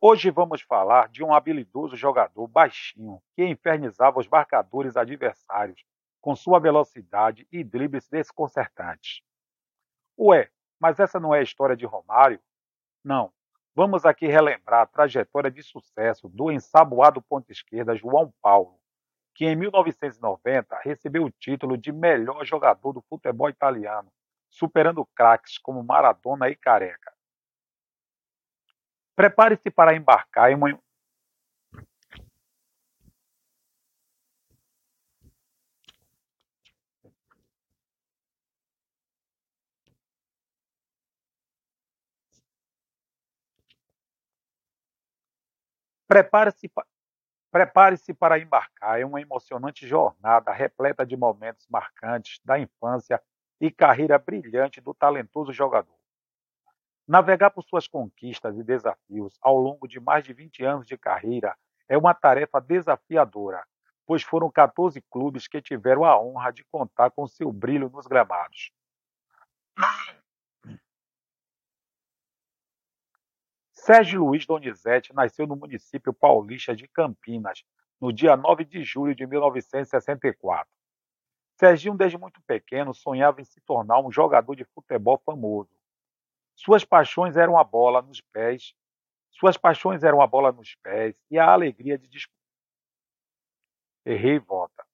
Hoje vamos falar de um habilidoso jogador baixinho que infernizava os marcadores adversários com sua velocidade e dribles desconcertantes. Ué, mas essa não é a história de Romário? Não. Vamos aqui relembrar a trajetória de sucesso do ensaboado ponta esquerda João Paulo, que em 1990 recebeu o título de melhor jogador do futebol italiano, superando craques como Maradona e Careca. Prepare-se para embarcar em uma Prepare-se Prepare-se para embarcar em uma emocionante jornada repleta de momentos marcantes da infância e carreira brilhante do talentoso jogador. Navegar por suas conquistas e desafios ao longo de mais de 20 anos de carreira é uma tarefa desafiadora, pois foram 14 clubes que tiveram a honra de contar com seu brilho nos gramados. Sérgio Luiz Donizete nasceu no município paulista de Campinas, no dia 9 de julho de 1964. Serginho, desde muito pequeno, sonhava em se tornar um jogador de futebol famoso. Suas paixões eram a bola nos pés, suas paixões eram a bola nos pés e a alegria de disputar. Errei volta.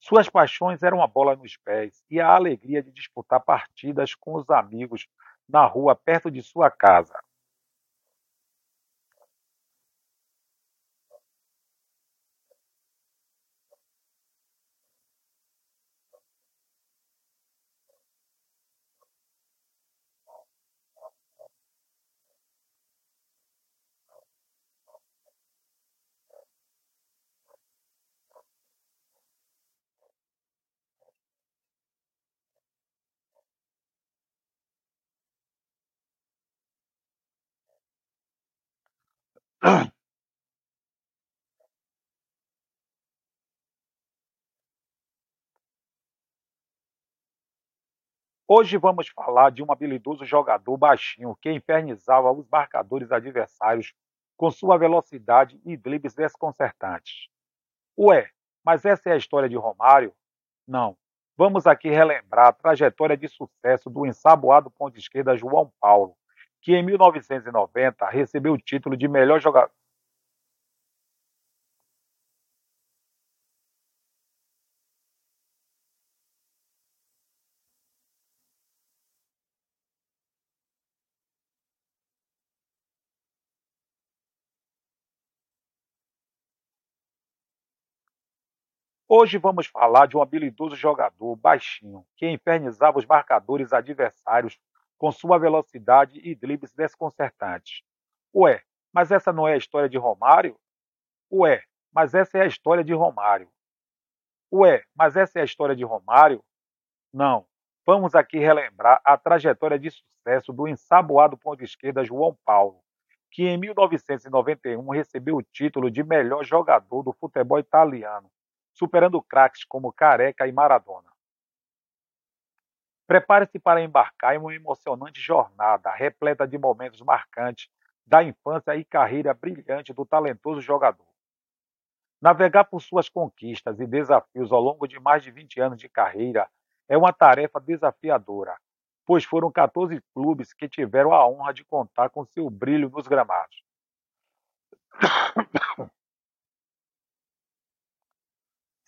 Suas paixões eram a bola nos pés e a alegria de disputar partidas com os amigos na rua perto de sua casa. Hoje vamos falar de um habilidoso jogador baixinho que infernizava os marcadores adversários com sua velocidade e dribles desconcertantes. Ué, mas essa é a história de Romário? Não. Vamos aqui relembrar a trajetória de sucesso do ensaboado ponto esquerda João Paulo, que em 1990 recebeu o título de melhor jogador. Hoje vamos falar de um habilidoso jogador baixinho que infernizava os marcadores adversários com sua velocidade e dribles desconcertantes. Ué, mas essa não é a história de Romário? Ué, mas essa é a história de Romário. Ué, mas essa é a história de Romário? Não. Vamos aqui relembrar a trajetória de sucesso do ensaboado ponto esquerda João Paulo, que em 1991 recebeu o título de melhor jogador do futebol italiano superando craques como Careca e Maradona. Prepare-se para embarcar em uma emocionante jornada repleta de momentos marcantes da infância e carreira brilhante do talentoso jogador. Navegar por suas conquistas e desafios ao longo de mais de 20 anos de carreira é uma tarefa desafiadora, pois foram 14 clubes que tiveram a honra de contar com seu brilho nos gramados.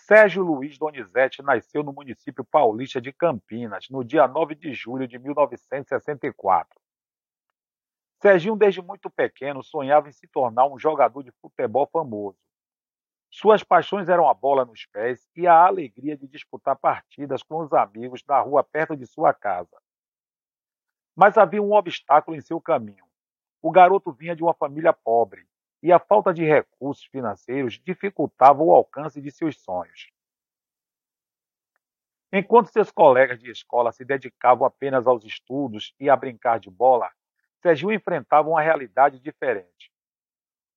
Sérgio Luiz Donizete nasceu no município paulista de Campinas, no dia 9 de julho de 1964. Serginho, desde muito pequeno, sonhava em se tornar um jogador de futebol famoso. Suas paixões eram a bola nos pés e a alegria de disputar partidas com os amigos na rua perto de sua casa. Mas havia um obstáculo em seu caminho. O garoto vinha de uma família pobre e a falta de recursos financeiros dificultava o alcance de seus sonhos. Enquanto seus colegas de escola se dedicavam apenas aos estudos e a brincar de bola, Serginho enfrentava uma realidade diferente.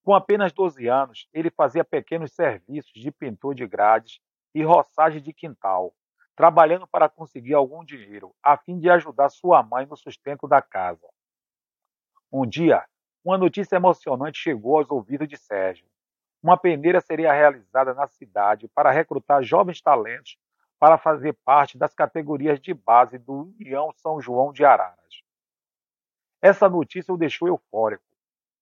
Com apenas 12 anos, ele fazia pequenos serviços de pintor de grades e roçagem de quintal, trabalhando para conseguir algum dinheiro, a fim de ajudar sua mãe no sustento da casa. Um dia, uma notícia emocionante chegou aos ouvidos de Sérgio. Uma peneira seria realizada na cidade para recrutar jovens talentos para fazer parte das categorias de base do União São João de Araras. Essa notícia o deixou eufórico,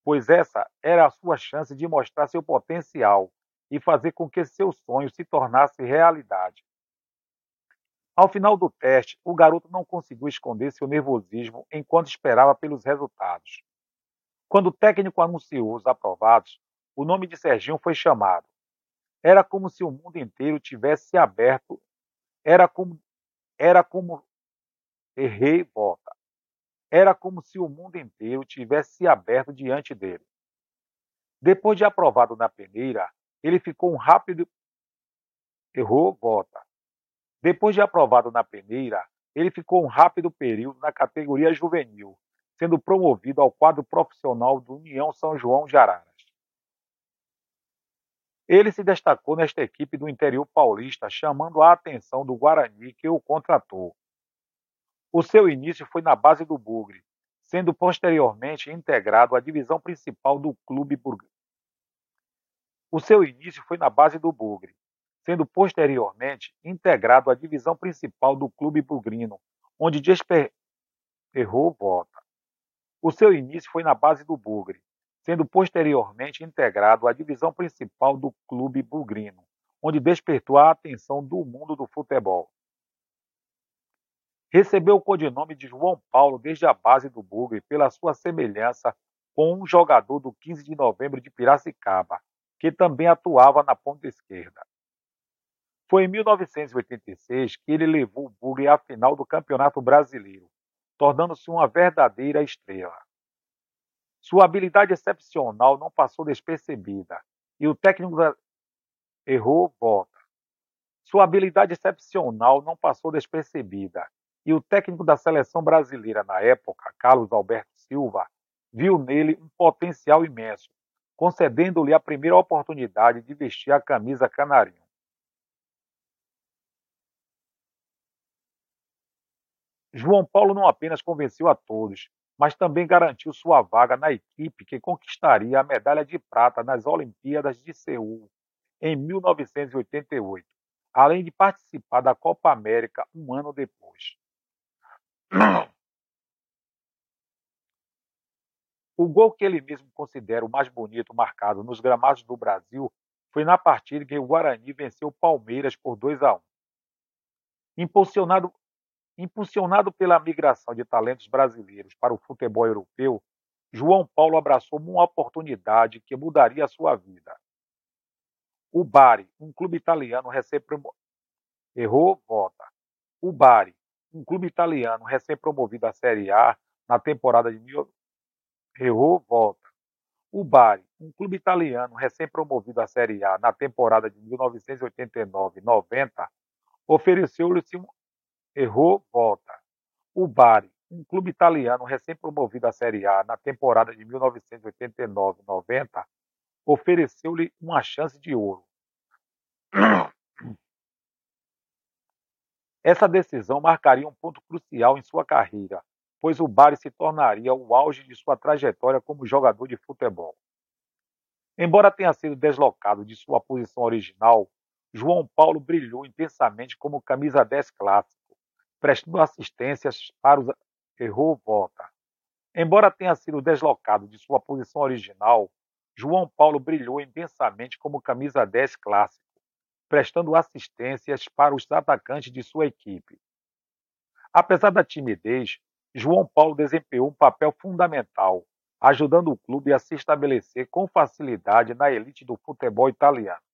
pois essa era a sua chance de mostrar seu potencial e fazer com que seu sonho se tornasse realidade. Ao final do teste, o garoto não conseguiu esconder seu nervosismo enquanto esperava pelos resultados. Quando o técnico anunciou os aprovados, o nome de Serginho foi chamado. Era como se o mundo inteiro tivesse se aberto. Era como era como errei volta. Era como se o mundo inteiro tivesse se aberto diante dele. Depois de aprovado na peneira, ele ficou um rápido errou volta. Depois de aprovado na peneira, ele ficou um rápido período na categoria juvenil, sendo promovido ao quadro profissional do União São João de Araras. Ele se destacou nesta equipe do interior paulista, chamando a atenção do Guarani, que o contratou. O seu início foi na base do Bugre, sendo posteriormente integrado à divisão principal do clube Bugre. O seu início foi na base do Bugre, sendo posteriormente integrado à divisão principal do clube bugrino, onde desperrou volta. O seu início foi na base do Bugre, sendo posteriormente integrado à divisão principal do clube bugrino, onde despertou a atenção do mundo do futebol. Recebeu o codinome de João Paulo desde a base do Bugre pela sua semelhança com um jogador do 15 de novembro de Piracicaba, que também atuava na ponta esquerda. Foi em 1986 que ele levou o Bugre à final do Campeonato Brasileiro, tornando-se uma verdadeira estrela. Sua habilidade excepcional não passou despercebida e o técnico da... errou volta. Sua habilidade excepcional não passou despercebida e o técnico da seleção brasileira na época, Carlos Alberto Silva, viu nele um potencial imenso, concedendo-lhe a primeira oportunidade de vestir a camisa canarinho. João Paulo não apenas convenceu a todos, mas também garantiu sua vaga na equipe que conquistaria a medalha de prata nas Olimpíadas de Seul em 1988, além de participar da Copa América um ano depois. O gol que ele mesmo considera o mais bonito marcado nos gramados do Brasil foi na partida em que o Guarani venceu o Palmeiras por 2 a 1. Impulsionado Impulsionado pela migração de talentos brasileiros para o futebol europeu, João Paulo abraçou uma oportunidade que mudaria a sua vida. O Bari, um clube italiano recém-promovido. Errou, volta. O Bari, um clube italiano recém-promovido à Série A na temporada de. Errou, volta. O Bari, um clube italiano recém-promovido à Série A na temporada de 1989-90, ofereceu-lhe errou, volta. O Bari, um clube italiano recém-promovido à Série A na temporada de 1989-90, ofereceu-lhe uma chance de ouro. Essa decisão marcaria um ponto crucial em sua carreira, pois o Bari se tornaria o auge de sua trajetória como jogador de futebol. Embora tenha sido deslocado de sua posição original, João Paulo brilhou intensamente como camisa 10 clássico prestando assistências para os errou volta. Embora tenha sido deslocado de sua posição original, João Paulo brilhou intensamente como camisa 10 clássico, prestando assistências para os atacantes de sua equipe. Apesar da timidez, João Paulo desempenhou um papel fundamental, ajudando o clube a se estabelecer com facilidade na elite do futebol italiano.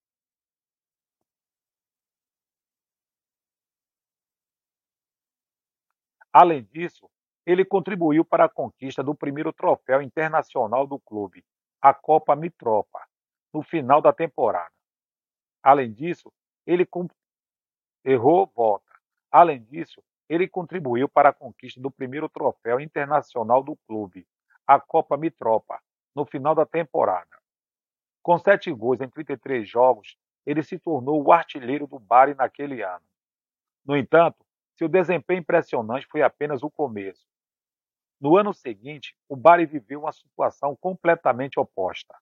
Além disso, ele contribuiu para a conquista do primeiro troféu internacional do clube, a Copa Mitropa, no final da temporada. Além disso, ele errou volta. Além disso, ele contribuiu para a conquista do primeiro troféu internacional do clube, a Copa Mitropa, no final da temporada. Com sete gols em 33 jogos, ele se tornou o artilheiro do Bari naquele ano. No entanto, seu desempenho impressionante foi apenas o começo. No ano seguinte, o Bari viveu uma situação completamente oposta.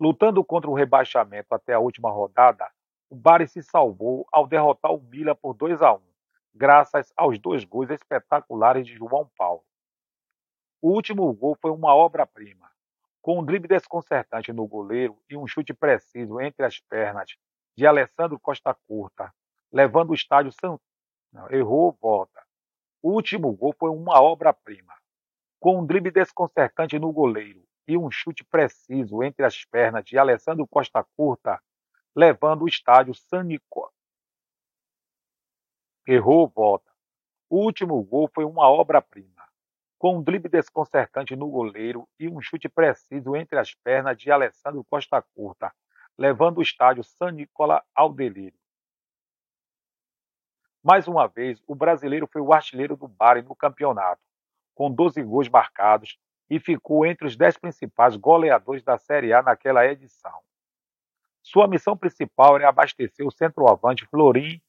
Lutando contra o rebaixamento até a última rodada, o Bari se salvou ao derrotar o Mila por 2 a 1, graças aos dois gols espetaculares de João Paulo. O último gol foi uma obra-prima. Com um drible desconcertante no goleiro e um chute preciso entre as pernas de Alessandro Costa Curta, levando o estádio. Não, errou, volta. O último gol foi uma obra-prima com um drible desconcertante no goleiro e um chute preciso entre as pernas de Alessandro Costa Curta, levando o estádio. Errou, volta. O último gol foi uma obra-prima, com um drible desconcertante no goleiro e um chute preciso entre as pernas de Alessandro Costa Curta, levando o estádio San Nicola ao delírio. Mais uma vez, o brasileiro foi o artilheiro do Bari no campeonato com 12 gols marcados e ficou entre os 10 principais goleadores da Série A naquela edição. Sua missão principal era abastecer o centroavante Florim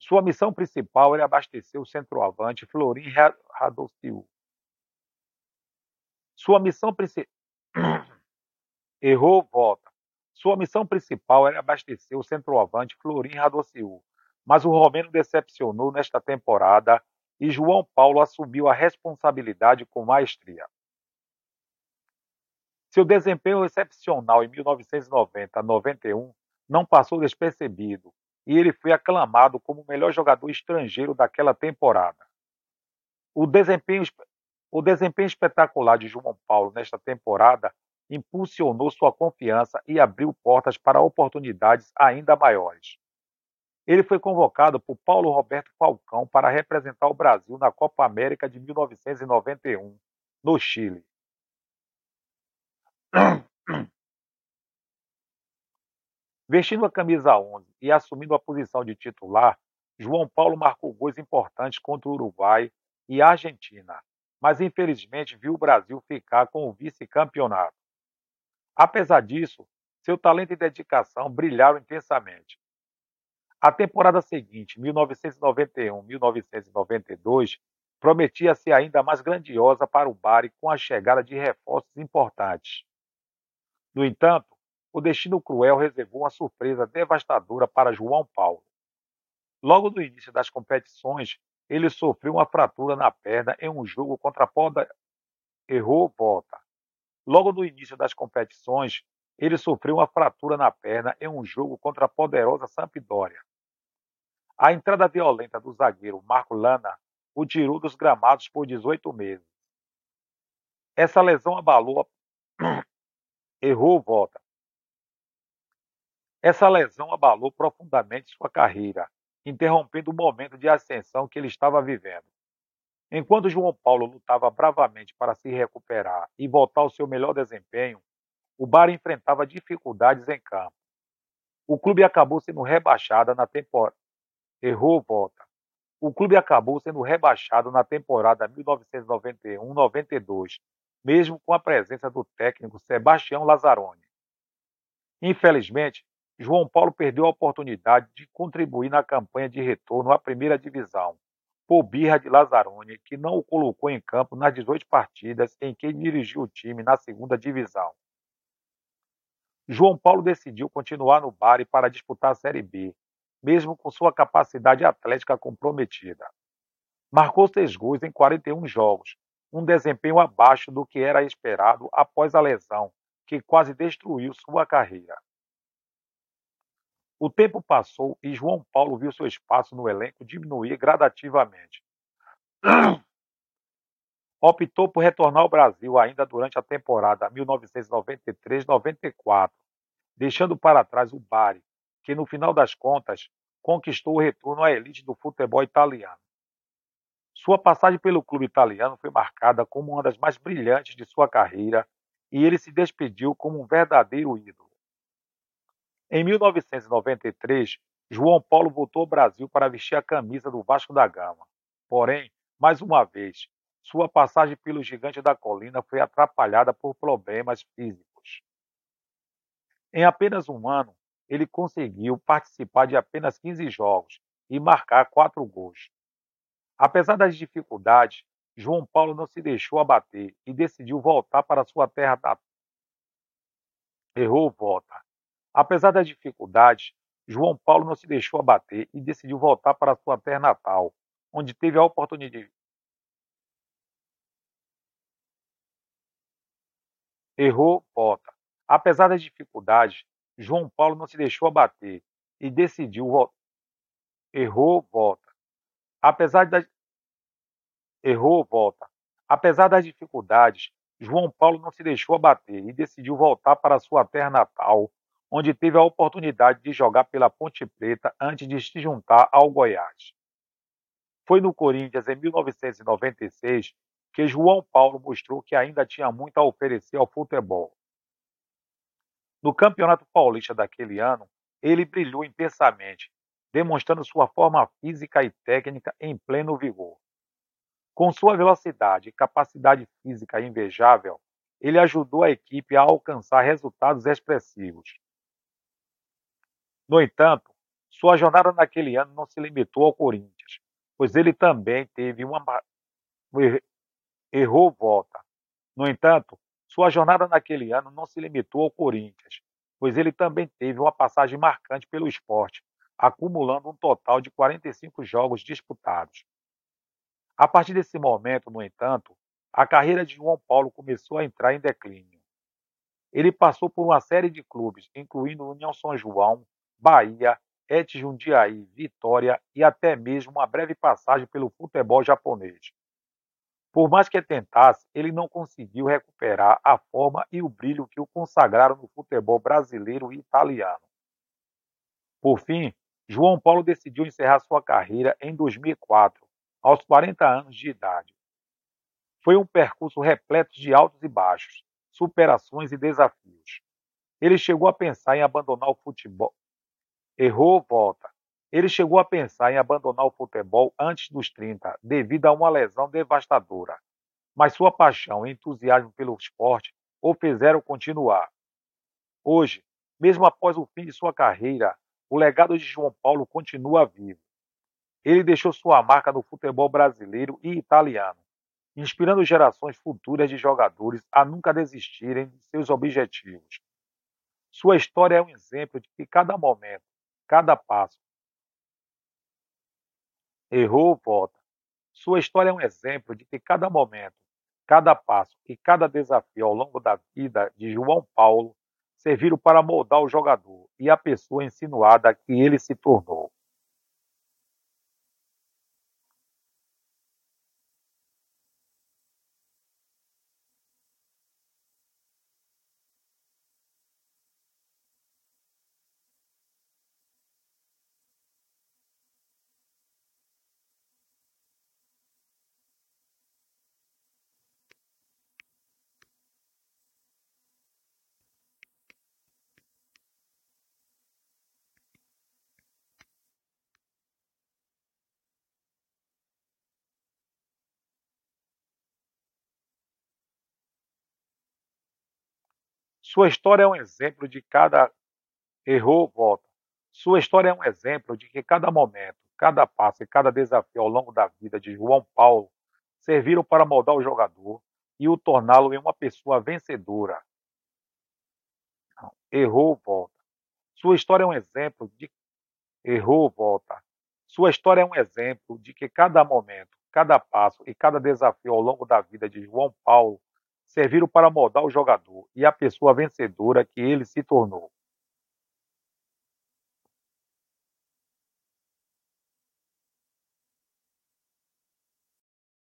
Sua missão principal era abastecer o centroavante Florim Radocil. Sua missão principal Errou, volta. Sua missão principal era abastecer o centroavante Florim Radociu, mas o romeno decepcionou nesta temporada e João Paulo assumiu a responsabilidade com maestria. Seu desempenho excepcional em 1990-91 não passou despercebido e ele foi aclamado como o melhor jogador estrangeiro daquela temporada. O desempenho, o desempenho espetacular de João Paulo nesta temporada impulsionou sua confiança e abriu portas para oportunidades ainda maiores. Ele foi convocado por Paulo Roberto Falcão para representar o Brasil na Copa América de 1991, no Chile. Vestindo a camisa 11 e assumindo a posição de titular, João Paulo marcou gols importantes contra o Uruguai e a Argentina, mas infelizmente viu o Brasil ficar com o vice-campeonato. Apesar disso, seu talento e dedicação brilharam intensamente. A temporada seguinte, 1991-1992, prometia ser ainda mais grandiosa para o Bari com a chegada de reforços importantes. No entanto, o destino cruel reservou uma surpresa devastadora para João Paulo. Logo no início das competições, ele sofreu uma fratura na perna em um jogo contra a Poda. Errou volta. Logo no início das competições, ele sofreu uma fratura na perna em um jogo contra a poderosa Sampdoria. A entrada violenta do zagueiro Marco Lana o tirou dos gramados por 18 meses. Essa lesão abalou. A... Errou volta. Essa lesão abalou profundamente sua carreira, interrompendo o momento de ascensão que ele estava vivendo. Enquanto João Paulo lutava bravamente para se recuperar e voltar ao seu melhor desempenho, o Bar enfrentava dificuldades em campo. O clube acabou sendo rebaixado na temporada. Errou volta. O clube acabou sendo rebaixado na temporada 1991-92, mesmo com a presença do técnico Sebastião Lazzaroni. Infelizmente, João Paulo perdeu a oportunidade de contribuir na campanha de retorno à primeira divisão, por birra de Lazzaroni, que não o colocou em campo nas 18 partidas em que dirigiu o time na segunda divisão. João Paulo decidiu continuar no Bari para disputar a Série B, mesmo com sua capacidade atlética comprometida. Marcou seis gols em 41 jogos, um desempenho abaixo do que era esperado após a lesão, que quase destruiu sua carreira. O tempo passou e João Paulo viu seu espaço no elenco diminuir gradativamente. Optou por retornar ao Brasil ainda durante a temporada 1993-94, deixando para trás o Bari, que no final das contas conquistou o retorno à elite do futebol italiano. Sua passagem pelo clube italiano foi marcada como uma das mais brilhantes de sua carreira e ele se despediu como um verdadeiro ídolo. Em 1993, João Paulo voltou ao Brasil para vestir a camisa do Vasco da Gama. Porém, mais uma vez, sua passagem pelo Gigante da Colina foi atrapalhada por problemas físicos. Em apenas um ano, ele conseguiu participar de apenas 15 jogos e marcar quatro gols. Apesar das dificuldades, João Paulo não se deixou abater e decidiu voltar para sua terra natal. Errou volta. Apesar das dificuldades, João Paulo não se deixou abater e decidiu voltar para sua terra natal, onde teve a oportunidade. Errou volta. Apesar das dificuldades, João Paulo não se deixou abater e decidiu voltar. Errou volta. Apesar das errou volta. Apesar das dificuldades, João Paulo não se deixou abater e decidiu voltar para sua terra natal, onde teve a oportunidade de jogar pela Ponte Preta antes de se juntar ao Goiás. Foi no Corinthians em 1996 que João Paulo mostrou que ainda tinha muito a oferecer ao futebol. No Campeonato Paulista daquele ano, ele brilhou intensamente, demonstrando sua forma física e técnica em pleno vigor. Com sua velocidade e capacidade física invejável, ele ajudou a equipe a alcançar resultados expressivos. No entanto, sua jornada naquele ano não se limitou ao Corinthians, pois ele também teve uma errou volta. No entanto, sua jornada naquele ano não se limitou ao Corinthians, pois ele também teve uma passagem marcante pelo esporte, acumulando um total de 45 jogos disputados. A partir desse momento, no entanto, a carreira de João Paulo começou a entrar em declínio. Ele passou por uma série de clubes, incluindo União São João, Bahia, Et Jundiaí, Vitória e até mesmo uma breve passagem pelo futebol japonês. Por mais que tentasse, ele não conseguiu recuperar a forma e o brilho que o consagraram no futebol brasileiro e italiano. Por fim, João Paulo decidiu encerrar sua carreira em 2004, aos 40 anos de idade. Foi um percurso repleto de altos e baixos, superações e desafios. Ele chegou a pensar em abandonar o futebol. Errou, volta. Ele chegou a pensar em abandonar o futebol antes dos 30, devido a uma lesão devastadora. Mas sua paixão e entusiasmo pelo esporte o fizeram continuar. Hoje, mesmo após o fim de sua carreira, o legado de João Paulo continua vivo. Ele deixou sua marca no futebol brasileiro e italiano, inspirando gerações futuras de jogadores a nunca desistirem de seus objetivos. Sua história é um exemplo de que cada momento, cada passo, errou, volta. Sua história é um exemplo de que cada momento, cada passo e cada desafio ao longo da vida de João Paulo serviram para moldar o jogador e a pessoa insinuada que ele se tornou. Sua história é um exemplo de cada errou, volta. Sua história é um exemplo de que cada momento, cada passo e cada desafio ao longo da vida de João Paulo serviram para moldar o jogador e o torná-lo em uma pessoa vencedora. Errou, volta. Sua história é um exemplo de errou, volta. Sua história é um exemplo de que cada momento, cada passo e cada desafio ao longo da vida de João Paulo serviram para moldar o jogador e a pessoa vencedora que ele se tornou.